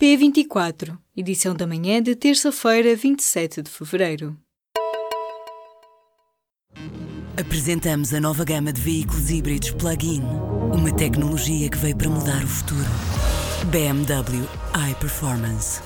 P24, edição da manhã de terça-feira, 27 de fevereiro. Apresentamos a nova gama de veículos híbridos plug-in. Uma tecnologia que veio para mudar o futuro. BMW iPerformance.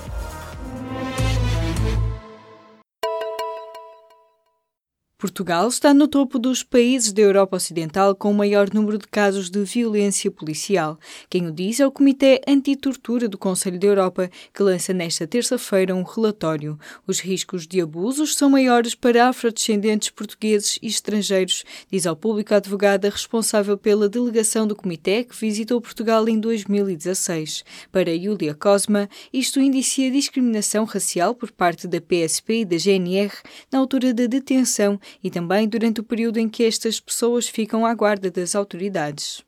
Portugal está no topo dos países da Europa Ocidental com o maior número de casos de violência policial. Quem o diz é o Comitê Antitortura do Conselho da Europa, que lança nesta terça-feira um relatório. Os riscos de abusos são maiores para afrodescendentes portugueses e estrangeiros, diz ao público a advogada responsável pela delegação do Comitê que visitou Portugal em 2016. Para Yulia Cosma, isto indicia discriminação racial por parte da PSP e da GNR na altura da detenção e também durante o período em que estas pessoas ficam à guarda das autoridades.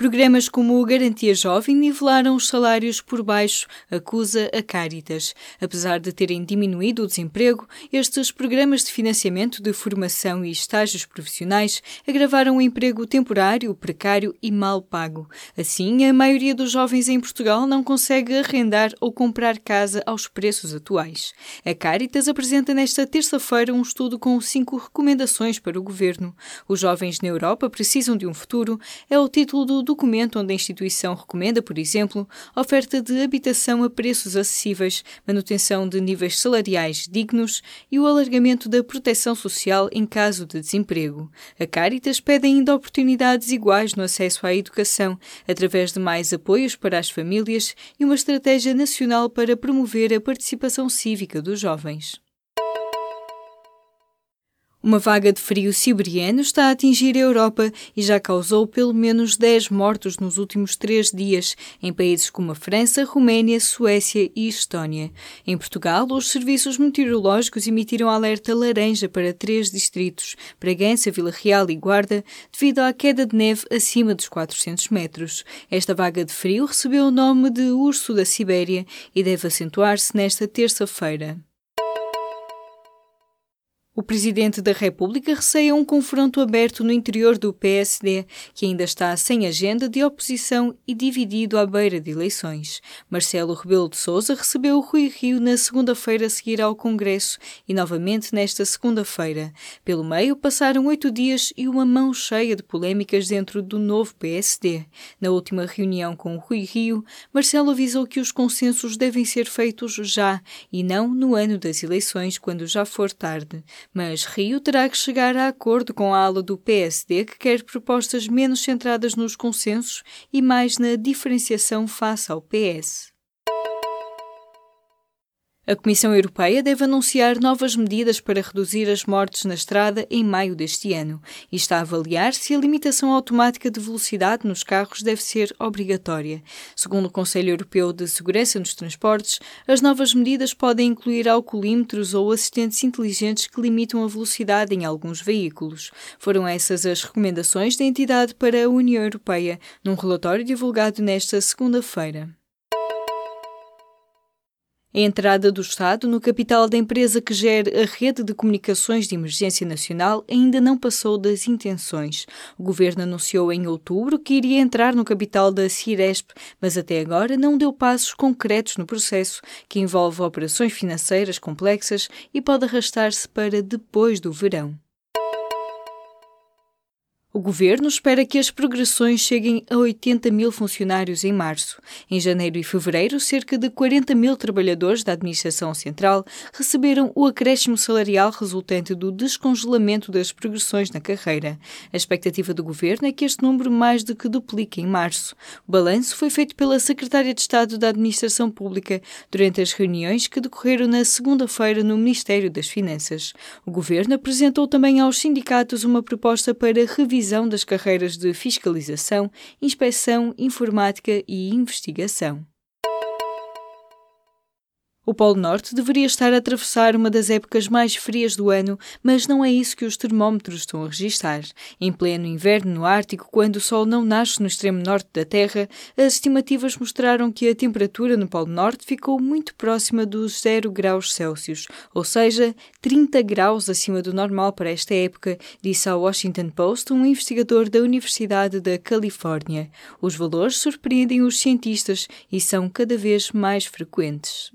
Programas como o Garantia Jovem nivelaram os salários por baixo, acusa a Caritas. Apesar de terem diminuído o desemprego, estes programas de financiamento de formação e estágios profissionais agravaram o emprego temporário, precário e mal pago. Assim, a maioria dos jovens em Portugal não consegue arrendar ou comprar casa aos preços atuais. A Caritas apresenta nesta terça-feira um estudo com cinco recomendações para o governo. Os jovens na Europa precisam de um futuro é o título do documento onde a instituição recomenda, por exemplo, oferta de habitação a preços acessíveis, manutenção de níveis salariais dignos e o alargamento da proteção social em caso de desemprego. A Caritas pede ainda oportunidades iguais no acesso à educação, através de mais apoios para as famílias e uma estratégia nacional para promover a participação cívica dos jovens. Uma vaga de frio siberiano está a atingir a Europa e já causou pelo menos 10 mortos nos últimos três dias em países como a França, Roménia, Suécia e Estónia. Em Portugal, os serviços meteorológicos emitiram alerta laranja para três distritos, Bragança, Vila Real e Guarda, devido à queda de neve acima dos 400 metros. Esta vaga de frio recebeu o nome de Urso da Sibéria e deve acentuar-se nesta terça-feira. O Presidente da República receia um confronto aberto no interior do PSD, que ainda está sem agenda de oposição e dividido à beira de eleições. Marcelo Rebelo de Sousa recebeu o Rui Rio na segunda-feira a seguir ao Congresso e novamente nesta segunda-feira. Pelo meio passaram oito dias e uma mão cheia de polémicas dentro do novo PSD. Na última reunião com o Rui Rio, Marcelo avisou que os consensos devem ser feitos já e não no ano das eleições, quando já for tarde. Mas Rio terá que chegar a acordo com a ala do PSD que quer propostas menos centradas nos consensos e mais na diferenciação face ao PS. A Comissão Europeia deve anunciar novas medidas para reduzir as mortes na estrada em maio deste ano e está a avaliar se a limitação automática de velocidade nos carros deve ser obrigatória. Segundo o Conselho Europeu de Segurança nos Transportes, as novas medidas podem incluir alcoolímetros ou assistentes inteligentes que limitam a velocidade em alguns veículos. Foram essas as recomendações da entidade para a União Europeia num relatório divulgado nesta segunda-feira. A entrada do Estado no capital da empresa que gera a rede de comunicações de emergência nacional ainda não passou das intenções. O governo anunciou em outubro que iria entrar no capital da Ciresp, mas até agora não deu passos concretos no processo, que envolve operações financeiras complexas e pode arrastar-se para depois do verão. O governo espera que as progressões cheguem a 80 mil funcionários em março. Em janeiro e fevereiro, cerca de 40 mil trabalhadores da Administração Central receberam o acréscimo salarial resultante do descongelamento das progressões na carreira. A expectativa do governo é que este número mais do que duplique em março. O balanço foi feito pela Secretária de Estado da Administração Pública durante as reuniões que decorreram na segunda-feira no Ministério das Finanças. O governo apresentou também aos sindicatos uma proposta para revisar revisão das carreiras de fiscalização, inspeção, informática e investigação. O Polo Norte deveria estar a atravessar uma das épocas mais frias do ano, mas não é isso que os termómetros estão a registrar. Em pleno inverno no Ártico, quando o Sol não nasce no extremo norte da Terra, as estimativas mostraram que a temperatura no Polo Norte ficou muito próxima dos 0 graus Celsius, ou seja, 30 graus acima do normal para esta época, disse ao Washington Post um investigador da Universidade da Califórnia. Os valores surpreendem os cientistas e são cada vez mais frequentes.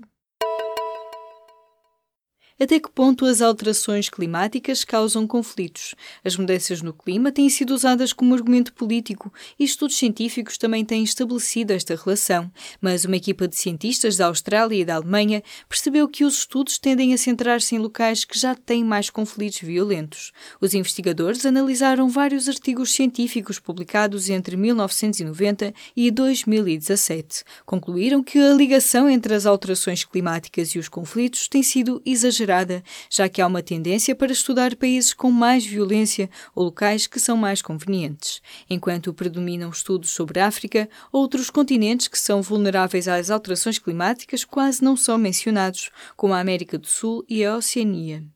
Até que ponto as alterações climáticas causam conflitos? As mudanças no clima têm sido usadas como argumento político e estudos científicos também têm estabelecido esta relação, mas uma equipa de cientistas da Austrália e da Alemanha percebeu que os estudos tendem a centrar-se em locais que já têm mais conflitos violentos. Os investigadores analisaram vários artigos científicos publicados entre 1990 e 2017. Concluíram que a ligação entre as alterações climáticas e os conflitos tem sido exagerada exagerada, já que há uma tendência para estudar países com mais violência ou locais que são mais convenientes. Enquanto predominam estudos sobre a África, outros continentes que são vulneráveis às alterações climáticas quase não são mencionados, como a América do Sul e a Oceania.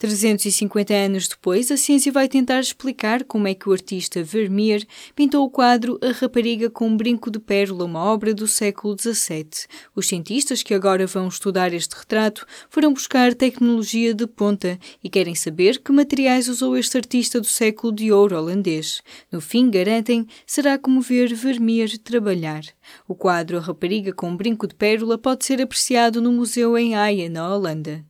350 anos depois, a ciência vai tentar explicar como é que o artista Vermeer pintou o quadro A Rapariga com um Brinco de Pérola, uma obra do século XVII. Os cientistas que agora vão estudar este retrato foram buscar tecnologia de ponta e querem saber que materiais usou este artista do século de ouro holandês. No fim, garantem, será como ver Vermeer trabalhar. O quadro A Rapariga com um Brinco de Pérola pode ser apreciado no museu em Haia, na Holanda.